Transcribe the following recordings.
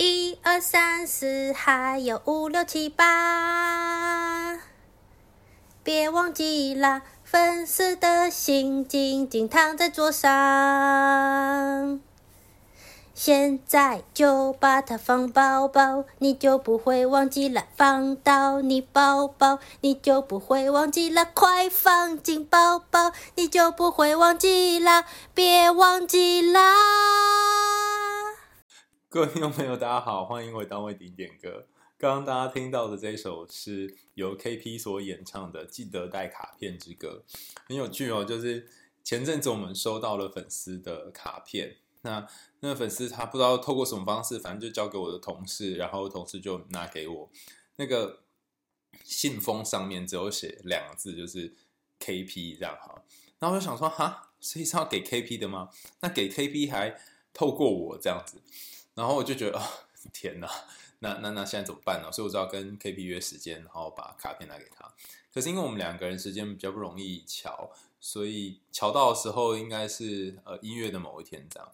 一二三四，还有五六七八，别忘记啦，粉丝的心静静躺在桌上。现在就把它放包包，你就不会忘记了。放到你包包，你就不会忘记了。快放进包包，你就不会忘记了。别忘记啦！各位听众朋友，大家好，欢迎回到为您点歌。刚刚大家听到的这首是由 KP 所演唱的《记得带卡片之歌》，很有趣哦。就是前阵子我们收到了粉丝的卡片。那那个粉丝他不知道透过什么方式，反正就交给我的同事，然后同事就拿给我。那个信封上面只有写两个字，就是 KP 这样哈。然后我就想说，哈，所以是要给 KP 的吗？那给 KP 还透过我这样子，然后我就觉得，哦，天哪，那那那现在怎么办呢？所以我就要跟 KP 约时间，然后把卡片拿给他。可是因为我们两个人时间比较不容易乔。所以乔到的时候应该是呃一月的某一天这样，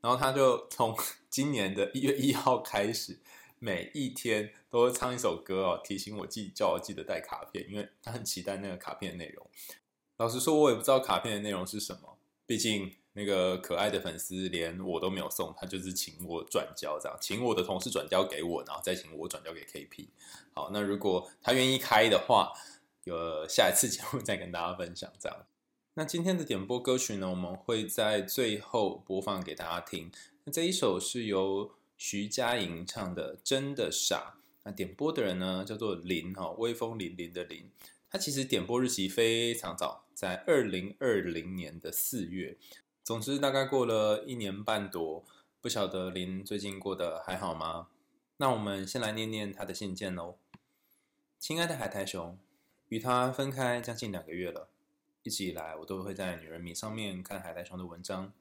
然后他就从今年的一月一号开始，每一天都会唱一首歌哦，提醒我记叫我记得带卡片，因为他很期待那个卡片的内容。老实说，我也不知道卡片的内容是什么，毕竟那个可爱的粉丝连我都没有送，他就是请我转交这样，请我的同事转交给我，然后再请我转交给 KP。好，那如果他愿意开的话，有下一次节目再跟大家分享这样。那今天的点播歌曲呢，我们会在最后播放给大家听。那这一首是由徐佳莹唱的《真的傻》。那点播的人呢，叫做林哈，威风凛凛的林。他其实点播日期非常早，在二零二零年的四月。总之，大概过了一年半多，不晓得林最近过得还好吗？那我们先来念念他的信件喽。亲爱的海苔熊，与他分开将近两个月了。一直以来，我都会在女人迷上面看海苔熊的文章。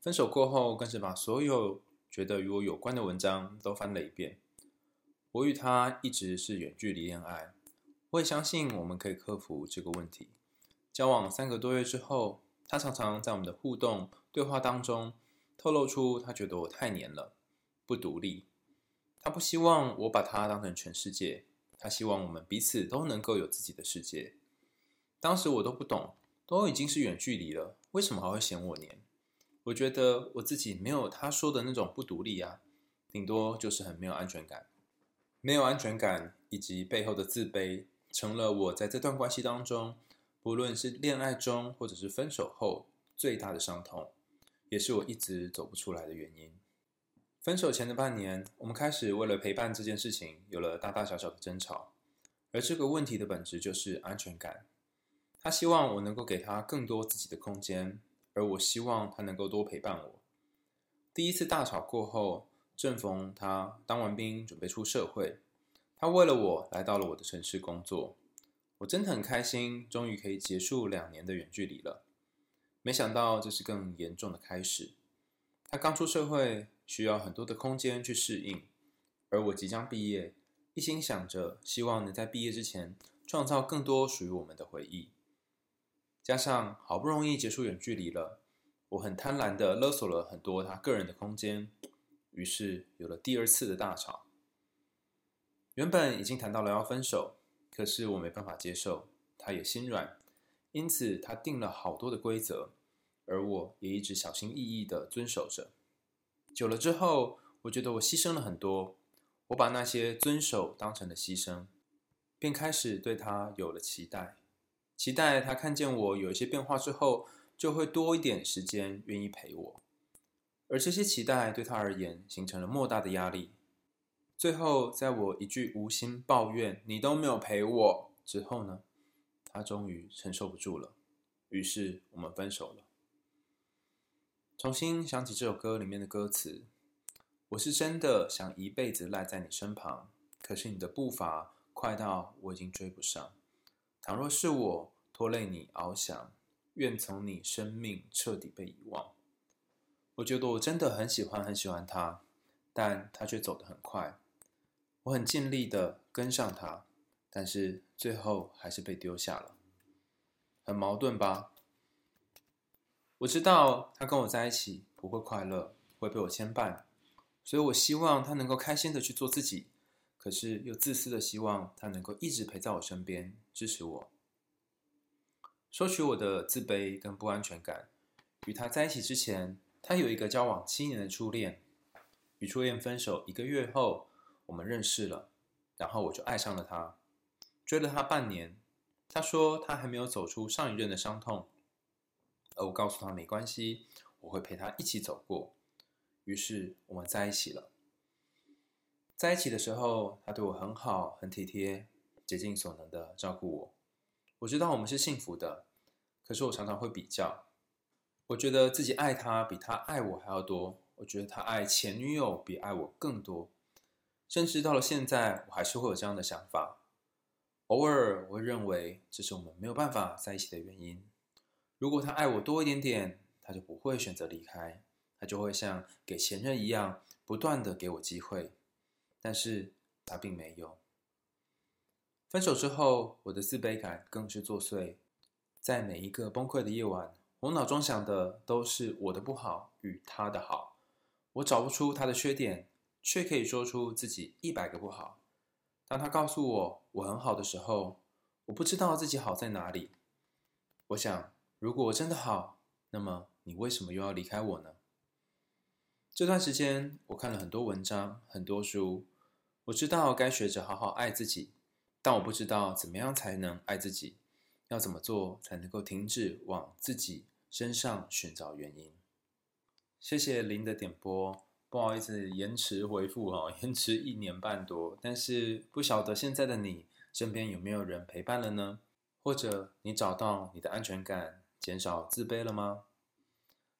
分手过后，更是把所有觉得与我有关的文章都翻了一遍。我与他一直是远距离恋爱，我也相信我们可以克服这个问题。交往三个多月之后，他常常在我们的互动对话当中透露出他觉得我太黏了，不独立。他不希望我把他当成全世界，他希望我们彼此都能够有自己的世界。当时我都不懂，都已经是远距离了，为什么还会嫌我黏？我觉得我自己没有他说的那种不独立啊，顶多就是很没有安全感。没有安全感以及背后的自卑，成了我在这段关系当中，不论是恋爱中或者是分手后最大的伤痛，也是我一直走不出来的原因。分手前的半年，我们开始为了陪伴这件事情有了大大小小的争吵，而这个问题的本质就是安全感。他希望我能够给他更多自己的空间，而我希望他能够多陪伴我。第一次大吵过后，正逢他当完兵准备出社会，他为了我来到了我的城市工作。我真的很开心，终于可以结束两年的远距离了。没想到这是更严重的开始。他刚出社会，需要很多的空间去适应，而我即将毕业，一心想着希望能在毕业之前创造更多属于我们的回忆。加上好不容易结束远距离了，我很贪婪的勒索了很多他个人的空间，于是有了第二次的大吵。原本已经谈到了要分手，可是我没办法接受，他也心软，因此他定了好多的规则，而我也一直小心翼翼的遵守着。久了之后，我觉得我牺牲了很多，我把那些遵守当成了牺牲，便开始对他有了期待。期待他看见我有一些变化之后，就会多一点时间愿意陪我，而这些期待对他而言形成了莫大的压力。最后，在我一句无心抱怨“你都没有陪我”之后呢，他终于承受不住了，于是我们分手了。重新想起这首歌里面的歌词，我是真的想一辈子赖在你身旁，可是你的步伐快到我已经追不上。倘若是我拖累你翱翔，愿从你生命彻底被遗忘。我觉得我真的很喜欢很喜欢他，但他却走得很快。我很尽力的跟上他，但是最后还是被丢下了。很矛盾吧？我知道他跟我在一起不会快乐，会被我牵绊，所以我希望他能够开心的去做自己，可是又自私的希望他能够一直陪在我身边，支持我。收取我的自卑跟不安全感。与他在一起之前，他有一个交往七年的初恋。与初恋分手一个月后，我们认识了，然后我就爱上了他，追了他半年。他说他还没有走出上一任的伤痛，而我告诉他没关系，我会陪他一起走过。于是我们在一起了。在一起的时候，他对我很好，很体贴，竭尽所能的照顾我。我知道我们是幸福的，可是我常常会比较。我觉得自己爱他比他爱我还要多，我觉得他爱前女友比爱我更多，甚至到了现在，我还是会有这样的想法。偶尔我会认为这是我们没有办法在一起的原因。如果他爱我多一点点，他就不会选择离开，他就会像给前任一样，不断的给我机会。但是他并没有。分手之后，我的自卑感更是作祟。在每一个崩溃的夜晚，我脑中想的都是我的不好与他的好。我找不出他的缺点，却可以说出自己一百个不好。当他告诉我我很好的时候，我不知道自己好在哪里。我想，如果我真的好，那么你为什么又要离开我呢？这段时间，我看了很多文章，很多书，我知道该学着好好爱自己。但我不知道怎么样才能爱自己，要怎么做才能够停止往自己身上寻找原因？谢谢林的点播，不好意思延迟回复哈，延迟一年半多，但是不晓得现在的你身边有没有人陪伴了呢？或者你找到你的安全感，减少自卑了吗？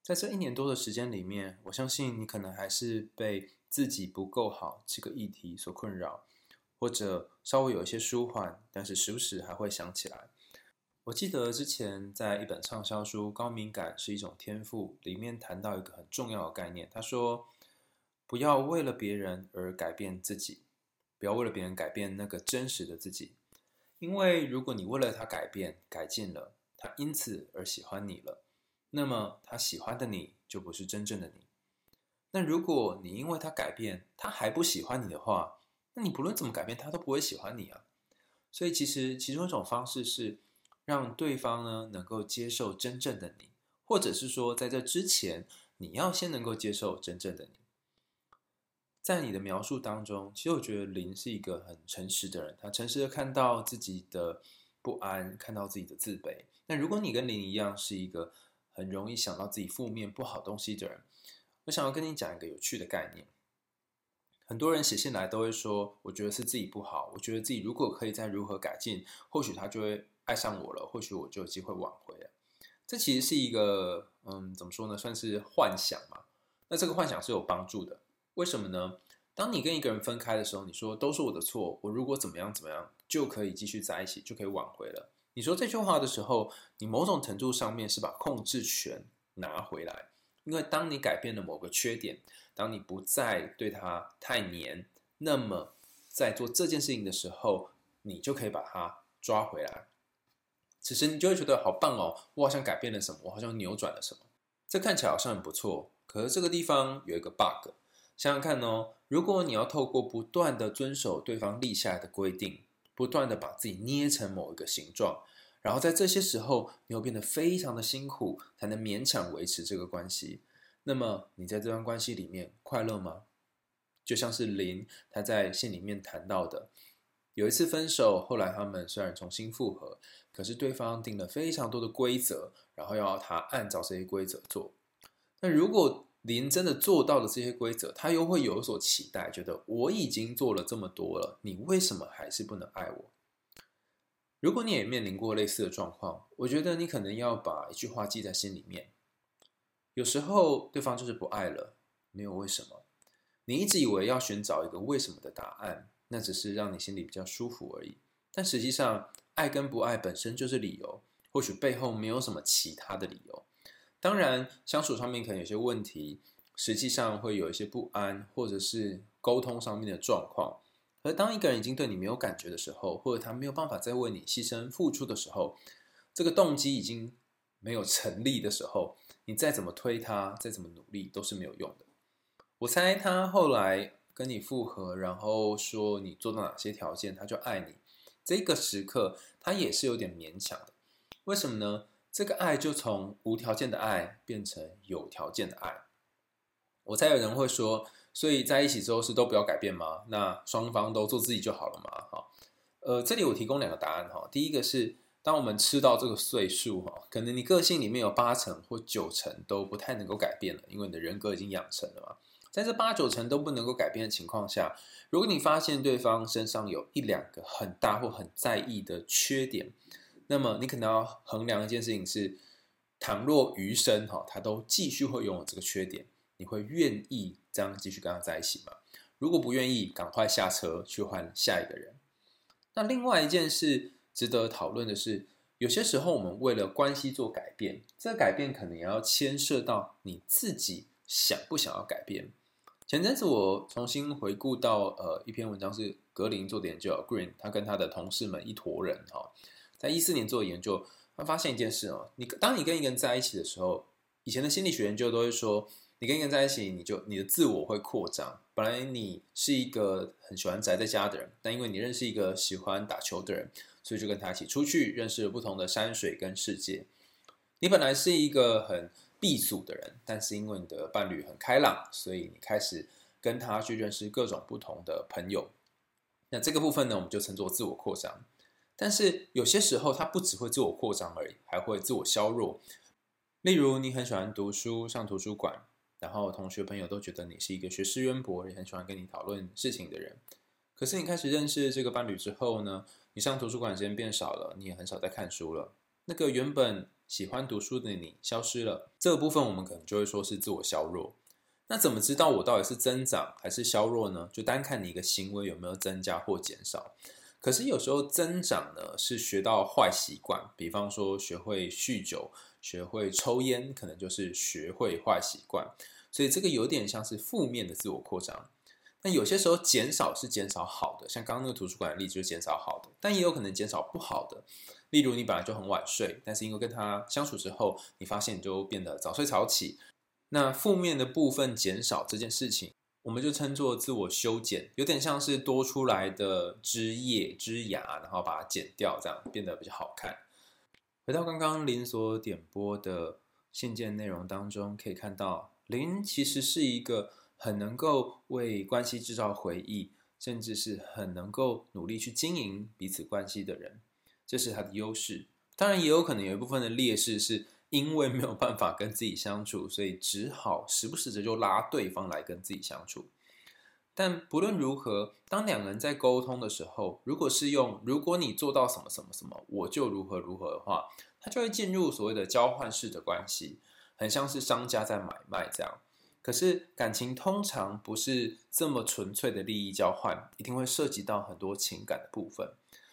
在这一年多的时间里面，我相信你可能还是被自己不够好这个议题所困扰。或者稍微有一些舒缓，但是时不时还会想起来。我记得之前在一本畅销书《高敏感是一种天赋》里面谈到一个很重要的概念，他说：“不要为了别人而改变自己，不要为了别人改变那个真实的自己，因为如果你为了他改变、改进了，他因此而喜欢你了，那么他喜欢的你就不是真正的你。那如果你因为他改变，他还不喜欢你的话，那你不论怎么改变，他都不会喜欢你啊。所以其实其中一种方式是让对方呢能够接受真正的你，或者是说在这之前你要先能够接受真正的你。在你的描述当中，其实我觉得林是一个很诚实的人，他诚实的看到自己的不安，看到自己的自卑。那如果你跟林一样是一个很容易想到自己负面不好东西的人，我想要跟你讲一个有趣的概念。很多人写信来都会说：“我觉得是自己不好，我觉得自己如果可以再如何改进，或许他就会爱上我了，或许我就有机会挽回了。”这其实是一个，嗯，怎么说呢？算是幻想嘛。那这个幻想是有帮助的，为什么呢？当你跟一个人分开的时候，你说都是我的错，我如果怎么样怎么样就可以继续在一起，就可以挽回了。你说这句话的时候，你某种程度上面是把控制权拿回来，因为当你改变了某个缺点。当你不再对他太黏，那么在做这件事情的时候，你就可以把他抓回来。此时你就会觉得好棒哦，我好像改变了什么，我好像扭转了什么。这看起来好像很不错，可是这个地方有一个 bug。想想看哦，如果你要透过不断的遵守对方立下的规定，不断的把自己捏成某一个形状，然后在这些时候你又变得非常的辛苦，才能勉强维持这个关系。那么你在这段关系里面快乐吗？就像是林他在信里面谈到的，有一次分手，后来他们虽然重新复合，可是对方定了非常多的规则，然后要他按照这些规则做。那如果林真的做到了这些规则，他又会有所期待，觉得我已经做了这么多了，你为什么还是不能爱我？如果你也面临过类似的状况，我觉得你可能要把一句话记在心里面。有时候对方就是不爱了，没有为什么。你一直以为要寻找一个为什么的答案，那只是让你心里比较舒服而已。但实际上，爱跟不爱本身就是理由，或许背后没有什么其他的理由。当然，相处上面可能有些问题，实际上会有一些不安，或者是沟通上面的状况。而当一个人已经对你没有感觉的时候，或者他没有办法再为你牺牲付出的时候，这个动机已经没有成立的时候。你再怎么推他，再怎么努力都是没有用的。我猜他后来跟你复合，然后说你做到哪些条件，他就爱你。这个时刻，他也是有点勉强的。为什么呢？这个爱就从无条件的爱变成有条件的爱。我猜有人会说，所以在一起之后是都不要改变吗？那双方都做自己就好了嘛？哈，呃，这里我提供两个答案哈。第一个是，当我们吃到这个岁数哈，可能你个性里面有八成或九成都不太能够改变了，因为你的人格已经养成了嘛。在这八九成都不能够改变的情况下，如果你发现对方身上有一两个很大或很在意的缺点，那么你可能要衡量一件事情是：倘若余生哈，他都继续会拥有这个缺点，你会愿意这样继续跟他在一起吗？如果不愿意，赶快下车去换下一个人。那另外一件事值得讨论的是，有些时候我们为了关系做改变，这改变可能也要牵涉到你自己想不想要改变。前阵子我重新回顾到呃一篇文章，是格林做的研究，Green 他跟他的同事们一坨人哈，在一四年做的研究，他发现一件事哦，你当你跟一个人在一起的时候，以前的心理学研究都会说，你跟一个人在一起，你就你的自我会扩张。本来你是一个很喜欢宅在家的人，但因为你认识一个喜欢打球的人，所以就跟他一起出去，认识了不同的山水跟世界。你本来是一个很避俗的人，但是因为你的伴侣很开朗，所以你开始跟他去认识各种不同的朋友。那这个部分呢，我们就称作自我扩张。但是有些时候，它不只会自我扩张而已，还会自我削弱。例如，你很喜欢读书，上图书馆，然后同学朋友都觉得你是一个学识渊博，也很喜欢跟你讨论事情的人。可是你开始认识这个伴侣之后呢，你上图书馆时间变少了，你也很少在看书了。那个原本喜欢读书的你消失了，这个部分我们可能就会说是自我削弱。那怎么知道我到底是增长还是削弱呢？就单看你一个行为有没有增加或减少。可是有时候增长呢是学到坏习惯，比方说学会酗酒、学会抽烟，可能就是学会坏习惯。所以这个有点像是负面的自我扩张。那有些时候减少是减少好的，像刚刚那个图书馆的例子就减少好的，但也有可能减少不好的。例如，你本来就很晚睡，但是因为跟他相处之后，你发现你就变得早睡早起。那负面的部分减少这件事情，我们就称作自我修剪，有点像是多出来的枝叶、枝芽，然后把它剪掉，这样变得比较好看。回到刚刚林所点播的信件内容当中，可以看到林其实是一个很能够为关系制造回忆，甚至是很能够努力去经营彼此关系的人。这是他的优势，当然也有可能有一部分的劣势，是因为没有办法跟自己相处，所以只好时不时的就拉对方来跟自己相处。但不论如何，当两个人在沟通的时候，如果是用“如果你做到什么什么什么，我就如何如何”的话，他就会进入所谓的交换式的关系，很像是商家在买卖这样。可是感情通常不是这么纯粹的利益交换，一定会涉及到很多情感的部分。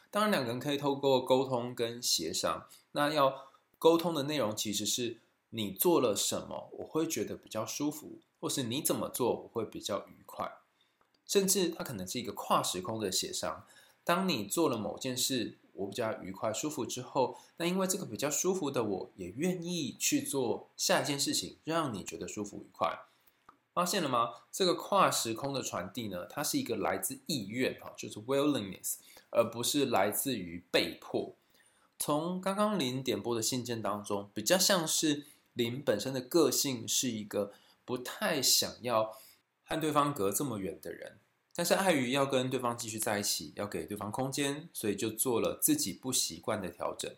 当然，两个人可以透过沟通跟协商。那要沟通的内容其实是你做了什么，我会觉得比较舒服，或是你怎么做我会比较愉快。甚至它可能是一个跨时空的协商。当你做了某件事，我比较愉快舒服之后，那因为这个比较舒服的我，也愿意去做下一件事情，让你觉得舒服愉快。发现了吗？这个跨时空的传递呢，它是一个来自意愿哈，就是 willingness。而不是来自于被迫。从刚刚林点播的信件当中，比较像是林本身的个性是一个不太想要和对方隔这么远的人，但是碍于要跟对方继续在一起，要给对方空间，所以就做了自己不习惯的调整。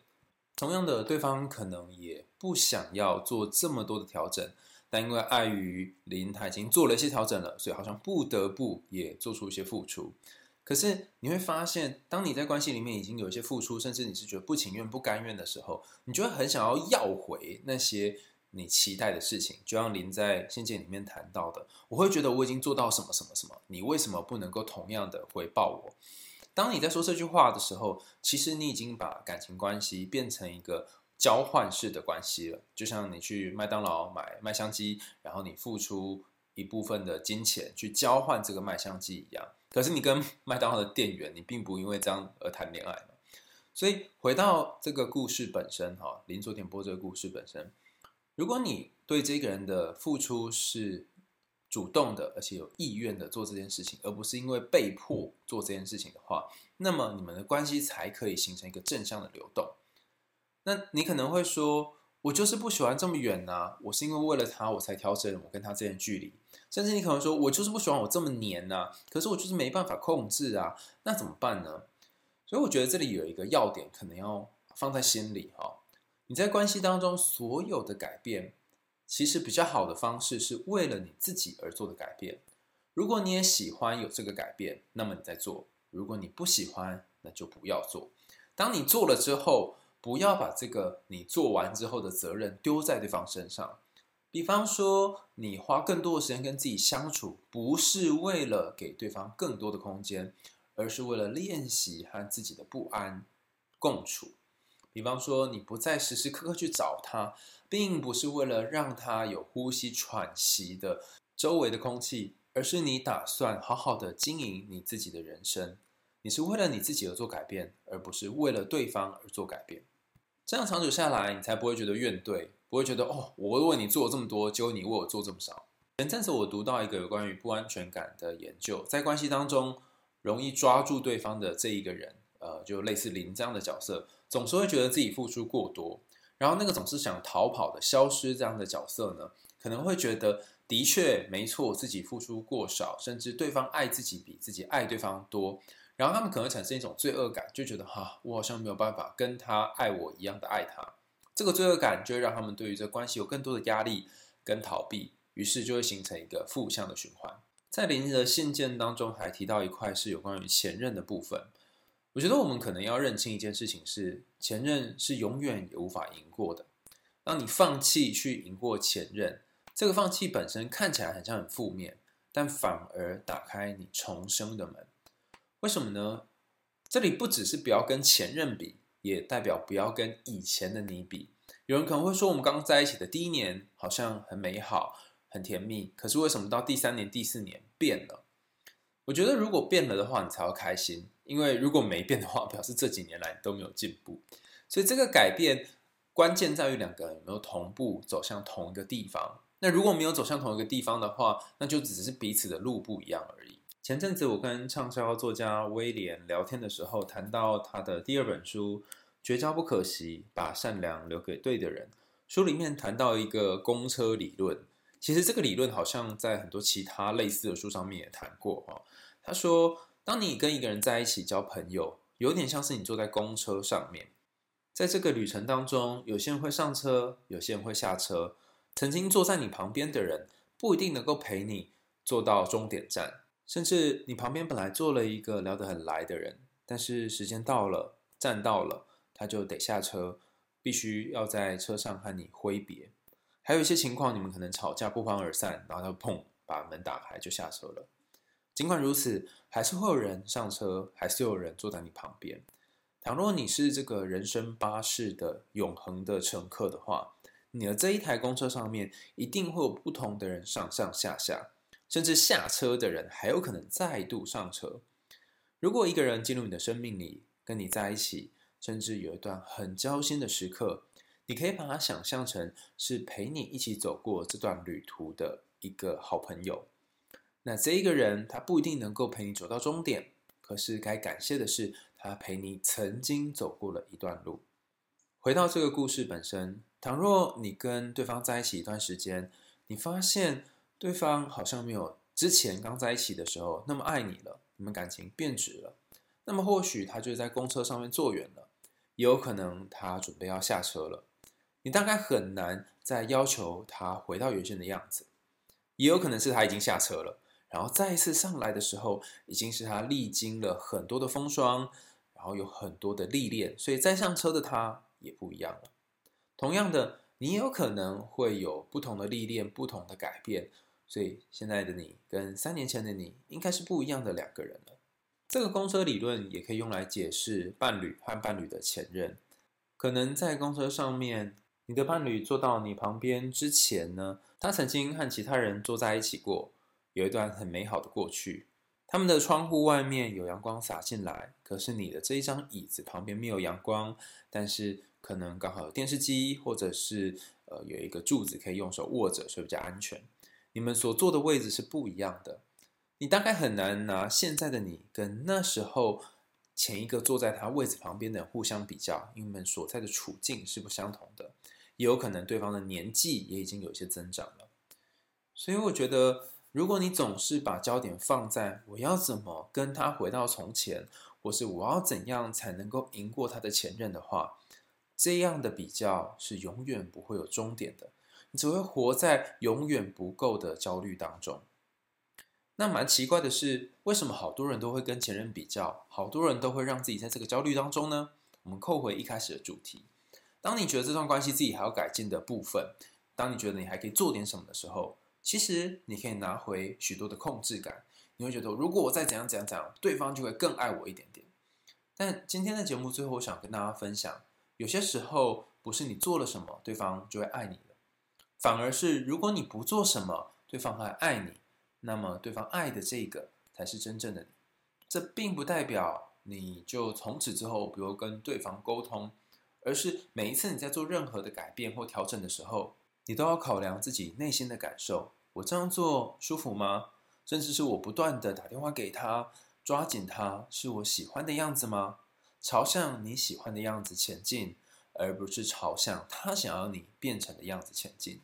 同样的，对方可能也不想要做这么多的调整，但因为碍于林他已经做了一些调整了，所以好像不得不也做出一些付出。可是你会发现，当你在关系里面已经有一些付出，甚至你是觉得不情愿、不甘愿的时候，你就会很想要要回那些你期待的事情。就像林在信件里面谈到的，我会觉得我已经做到什么什么什么，你为什么不能够同样的回报我？当你在说这句话的时候，其实你已经把感情关系变成一个交换式的关系了。就像你去麦当劳买麦香鸡，然后你付出一部分的金钱去交换这个麦香鸡一样。可是你跟麦当劳的店员，你并不因为这样而谈恋爱。所以回到这个故事本身，哈，林所点播这个故事本身，如果你对这个人的付出是主动的，而且有意愿的做这件事情，而不是因为被迫做这件事情的话，那么你们的关系才可以形成一个正向的流动。那你可能会说，我就是不喜欢这么远呐、我是因为为了他我才调整我跟他之间的距离。甚至你可能说，我就是不喜欢我这么黏呐、可是我就是没办法控制啊，那怎么办呢？所以我觉得这里有一个要点，可能要放在心里哈、你在关系当中所有的改变。其实比较好的方式是为了你自己而做的改变。如果你也喜欢有这个改变，那么你在做；如果你不喜欢，那就不要做。当你做了之后，不要把这个你做完之后的责任丢在对方身上。比方说，你花更多的时间跟自己相处，不是为了给对方更多的空间，而是为了练习和自己的不安共处。比方说，你不再时时刻刻去找他。并不是为了让他有呼吸喘息的周围的空气，而是你打算好好的经营你自己的人生。你是为了你自己而做改变，而不是为了对方而做改变。这样长久下来，你才不会觉得怨怼，不会觉得哦，我为你做这么多，结果你为我做这么少。前阵子我读到一个有关于不安全感的研究，在关系当中容易抓住对方的这一个人，呃，就类似林这样的角色，总是会觉得自己付出过多。然后那个总是想逃跑的、消失这样的角色呢，可能会觉得的确没错，自己付出过少，甚至对方爱自己比自己爱对方多。然后他们可能产生一种罪恶感，就觉得哈，我好像没有办法跟他爱我一样的爱他。这个罪恶感就会让他们对于这关系有更多的压力跟逃避，于是就会形成一个负向的循环。在林的信件当中还提到一块是有关于前任的部分。我觉得我们可能要认清一件事情是，前任是永远也无法赢过的。当你放弃去赢过前任，这个放弃本身看起来好像很负面，但反而打开你重生的门。为什么呢？这里不只是不要跟前任比，也代表不要跟以前的你比。有人可能会说，我们刚在一起的第一年好像很美好、很甜蜜，可是为什么到第三年、第四年变了？我觉得如果变了的话，你才会开心。因为如果没变的话，表示这几年来都没有进步，所以这个改变关键在于两个人有没有同步走向同一个地方。那如果没有走向同一个地方的话，那就只是彼此的路不一样而已。前阵子我跟畅销作家威廉聊天的时候，谈到他的第二本书《绝交不可惜，把善良留给对的人》，书里面谈到一个公车理论。其实这个理论好像在很多其他类似的书上面也谈过哈。他说，当你跟一个人在一起交朋友，有点像是你坐在公车上面，在这个旅程当中，有些人会上车，有些人会下车。曾经坐在你旁边的人，不一定能够陪你坐到终点站，甚至你旁边本来坐了一个聊得很来的人，但是时间到了，站到了，他就得下车，必须要在车上和你挥别。还有一些情况，你们可能吵架不欢而散，然后他砰把门打开就下车了。尽管如此，还是会有人上车，还是有人坐在你旁边。倘若你是这个人生巴士的永恒的乘客的话，你的这一台公车上面一定会有不同的人上上下下，甚至下车的人还有可能再度上车。如果一个人进入你的生命里，跟你在一起，甚至有一段很交心的时刻，你可以把它想象成是陪你一起走过这段旅途的一个好朋友。那这一个人，他不一定能够陪你走到终点，可是该感谢的是，他陪你曾经走过了一段路。回到这个故事本身，倘若你跟对方在一起一段时间，你发现对方好像没有之前刚在一起的时候那么爱你了，你们感情变质了，那么或许他就在公车上面坐远了，也有可能他准备要下车了，你大概很难再要求他回到原先的样子，也有可能是他已经下车了。然后再一次上来的时候，已经是他历经了很多的风霜，然后有很多的历练，所以再上车的他也不一样了。同样的，你有可能会有不同的历练、不同的改变，所以现在的你跟三年前的你应该是不一样的两个人了。这个公车理论也可以用来解释伴侣和伴侣的前任。可能在公车上面，你的伴侣坐到你旁边之前呢，他曾经和其他人坐在一起过。有一段很美好的过去，他们的窗户外面有阳光洒进来，可是你的这一张椅子旁边没有阳光，但是可能刚好有电视机，或者是呃有一个柱子可以用手握着，所以比较安全。你们所坐的位置是不一样的。你大概很难拿现在的你跟那时候前一个坐在他位置旁边的互相比较，因为你们所在的处境是不相同的，也有可能对方的年纪也已经有些增长了。所以我觉得，如果你总是把焦点放在我要怎么跟他回到从前，或是我要怎样才能够赢过他的前任的话，这样的比较是永远不会有终点的，你只会活在永远不够的焦虑当中。那蛮奇怪的是，为什么好多人都会跟前任比较，好多人都会让自己在这个焦虑当中呢？我们扣回一开始的主题，当你觉得这段关系自己还要改进的部分，当你觉得你还可以做点什么的时候，其实你可以拿回许多的控制感。你会觉得，如果我再怎样怎样怎样，对方就会更爱我一点点。但今天的节目最后，我想跟大家分享，有些时候不是你做了什么，对方就会爱你，反而是如果你不做什么，对方还爱你。那么，对方爱的这个才是真正的你。这并不代表你就从此之后不用跟对方沟通，而是每一次你在做任何的改变或调整的时候，你都要考量自己内心的感受。我这样做舒服吗？甚至是我不断的打电话给他，抓紧他，是我喜欢的样子吗？朝向你喜欢的样子前进，而不是朝向他想要你变成的样子前进。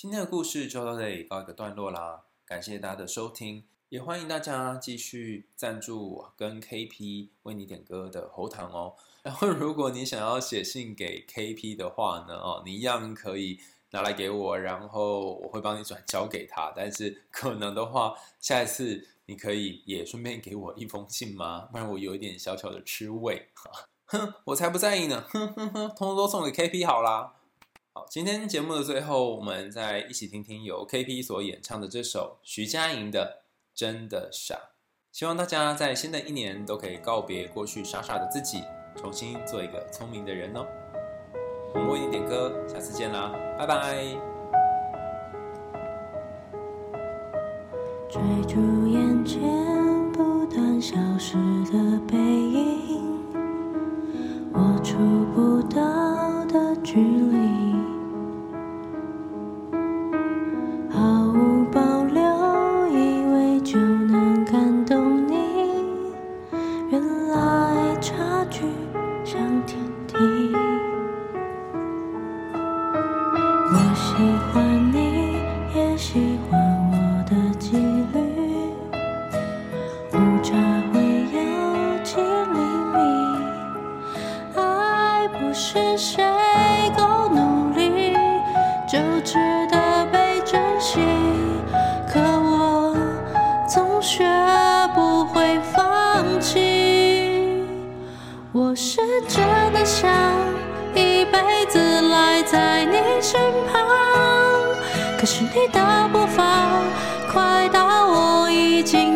今天的故事就到这里告一个段落啦，感谢大家的收听，也欢迎大家继续赞助我跟 KP 为你点歌的喉糖哦。然后如果你想要写信给 KP 的话呢，哦，你一样可以拿来给我，然后我会帮你转交给他。但是可能的话，下一次你可以也顺便给我一封信吗？不然我有一点小小的吃味。哼，我才不在意呢，哼哼哼，通通都送给 KP 好啦。好，今天节目的最后，我们再一起听听由 KP 所演唱的这首徐佳莹的《真的傻》。希望大家在新的一年都可以告别过去傻傻的自己，重新做一个聪明的人哦。我们为你点歌，下次见啦，拜拜。追逐眼前不断消失的背学不会放弃我是真的想一辈子赖在你身旁，可是你的步伐快到我已经